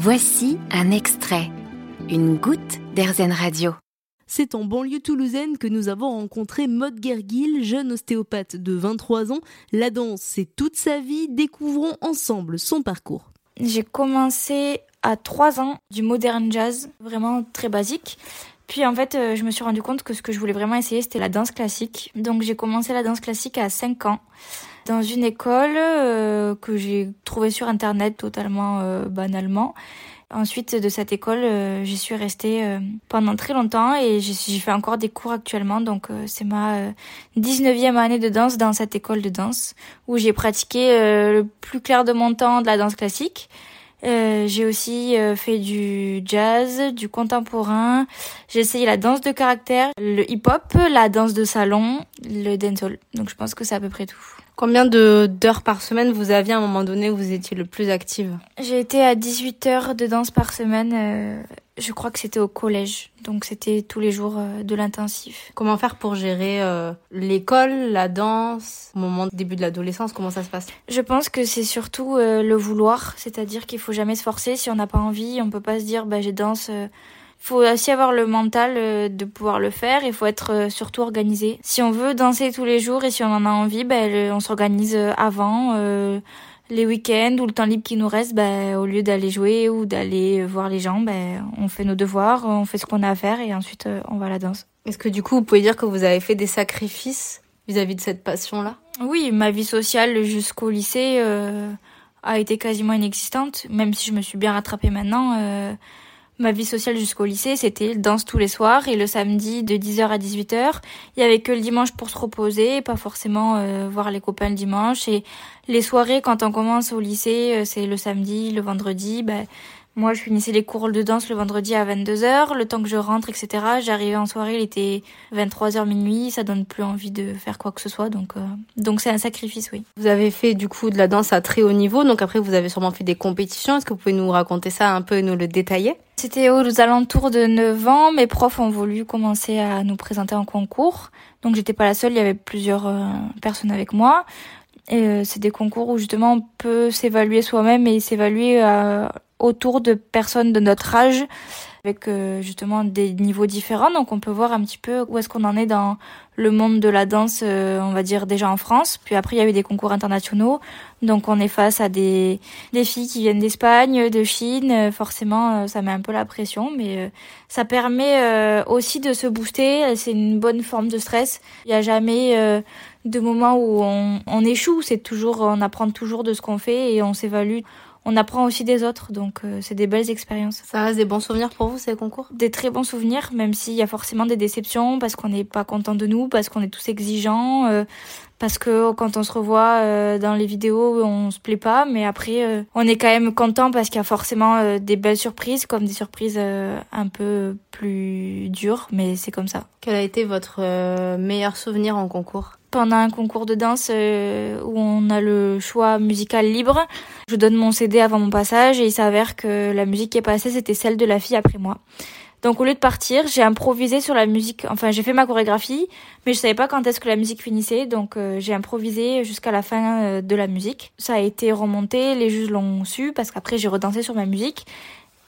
Voici un extrait, une goutte d'Airzen Radio. C'est en banlieue toulousaine que nous avons rencontré Maud Gergil, jeune ostéopathe de 23 ans. La danse, c'est toute sa vie. Découvrons ensemble son parcours. J'ai commencé à 3 ans du modern jazz, vraiment très basique. Puis en fait, euh, je me suis rendu compte que ce que je voulais vraiment essayer, c'était la danse classique. Donc j'ai commencé la danse classique à 5 ans dans une école euh, que j'ai trouvée sur internet totalement euh, banalement. Ensuite de cette école, j'y suis restée pendant très longtemps et j'ai fait encore des cours actuellement. Donc c'est ma 19e année de danse dans cette école de danse où j'ai pratiqué le plus clair de mon temps de la danse classique. Euh, j'ai aussi euh, fait du jazz, du contemporain. J'ai essayé la danse de caractère, le hip-hop, la danse de salon, le dancehall. Donc je pense que c'est à peu près tout. Combien de d'heures par semaine vous aviez à un moment donné où vous étiez le plus active? J'ai été à 18 heures de danse par semaine. Euh, je crois que c'était au collège, donc c'était tous les jours euh, de l'intensif. Comment faire pour gérer euh, l'école, la danse, au moment du début de l'adolescence Comment ça se passe? Je pense que c'est surtout le vouloir, c'est-à-dire qu'il faut jamais se forcer. Si on n'a pas envie, on peut pas se dire bah j'ai danse faut aussi avoir le mental euh, de pouvoir le faire. Il faut être euh, surtout organisé. Si on veut danser tous les jours et si on en a envie, ben, on s'organise euh, avant. Les week-ends ou le temps libre qui nous reste, ben, au lieu d'aller jouer ou d'aller voir les gens, ben, on fait nos devoirs, on fait ce qu'on a à faire et ensuite on va à la danse. Est-ce que du coup, vous pouvez dire que vous avez fait des sacrifices vis-à-vis de cette passion-là? Oui, ma vie sociale jusqu'au lycée a été quasiment inexistante, même si je me suis bien rattrapée maintenant. Ma vie sociale jusqu'au lycée, c'était danse tous les soirs et le samedi de 10h à 18h. Il y avait que le dimanche pour se reposer, pas forcément euh, voir les copains le dimanche. Et les soirées, quand on commence au lycée, euh, c'est le samedi, le vendredi. Ben, moi, je finissais les cours de danse le vendredi à 22h, le temps que je rentre, etc. J'arrivais en soirée, il était 23h minuit, ça donne plus envie de faire quoi que ce soit, donc euh, donc c'est un sacrifice, oui. Vous avez fait du coup de la danse à très haut niveau, donc après vous avez sûrement fait des compétitions. Est-ce que vous pouvez nous raconter ça un peu et nous le détailler? C'était aux alentours de 9 ans, mes profs ont voulu commencer à nous présenter en concours, donc j'étais pas la seule, il y avait plusieurs euh, personnes avec moi. Et euh, c'est des concours où justement on peut s'évaluer soi-même et s'évaluer autour de personnes de notre âge avec euh, justement des niveaux différents. Donc on peut voir un petit peu où est-ce qu'on en est dans le monde de la danse, euh, on va dire déjà en France. Puis après il y a eu des concours internationaux. Donc on est face à des, filles qui viennent d'Espagne, de Chine. Forcément ça met un peu la pression, mais ça permet aussi de se booster. C'est une bonne forme de stress. Il n'y a jamais de moment où on, on échoue. C'est toujours on apprend toujours de ce qu'on fait et on s'évalue on apprend aussi des autres, donc euh, c'est des belles expériences. Ça reste des bons souvenirs pour vous ces concours? Des très bons souvenirs, même s'il y a forcément des déceptions parce qu'on n'est pas content de nous, parce qu'on est tous exigeants, euh, parce que quand on se revoit euh, dans les vidéos, on se plaît pas, mais après on est quand même content parce qu'il y a forcément des belles surprises, comme des surprises un peu plus dures, mais c'est comme ça. Quel a été votre meilleur souvenir en concours? Pendant un concours de danse euh, où on a le choix musical libre. Je donne mon CD avant mon passage et il s'avère que la musique qui est passée, c'était celle de la fille après moi. Donc au lieu de partir, j'ai improvisé sur la musique. Enfin, j'ai fait ma chorégraphie, mais je savais pas quand est-ce que la musique finissait, donc euh, j'ai improvisé jusqu'à la fin euh, de la musique. Ça a été remonté, les juges l'ont su parce qu'après j'ai redansé sur ma musique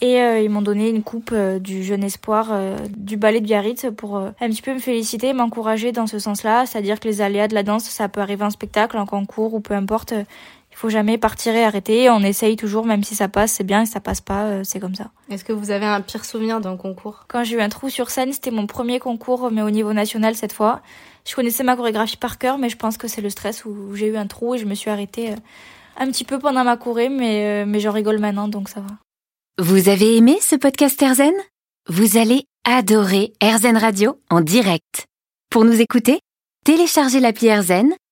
et euh, ils m'ont donné une coupe du jeune espoir du ballet de Biarritz pour un petit peu me féliciter, m'encourager dans ce sens-là. C'est-à-dire que les aléas de la danse, ça peut arriver en spectacle, en concours ou peu importe. Il faut jamais partir et arrêter. On essaye toujours, même si ça passe, c'est bien. Et si ça passe pas, c'est comme ça. Est-ce que vous avez un pire souvenir d'un concours? Quand j'ai eu un trou sur scène, c'était mon premier concours, mais au niveau national cette fois. Je connaissais ma chorégraphie par cœur, mais je pense que c'est le stress où j'ai eu un trou et je me suis arrêtée un petit peu pendant ma courée, mais, mais j'en rigole maintenant, donc ça va. Vous avez aimé ce podcast Erzen? Vous allez adorer Erzen Radio en direct. Pour nous écouter, téléchargez l'appli Erzen